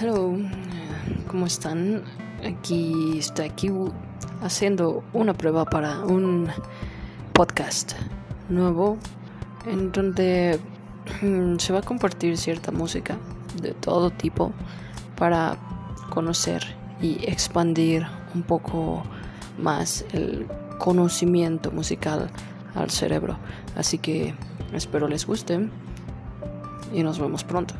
Hello, ¿cómo están? Aquí estoy aquí haciendo una prueba para un podcast nuevo en donde mm, se va a compartir cierta música de todo tipo para conocer y expandir un poco más el conocimiento musical al cerebro. Así que espero les guste y nos vemos pronto.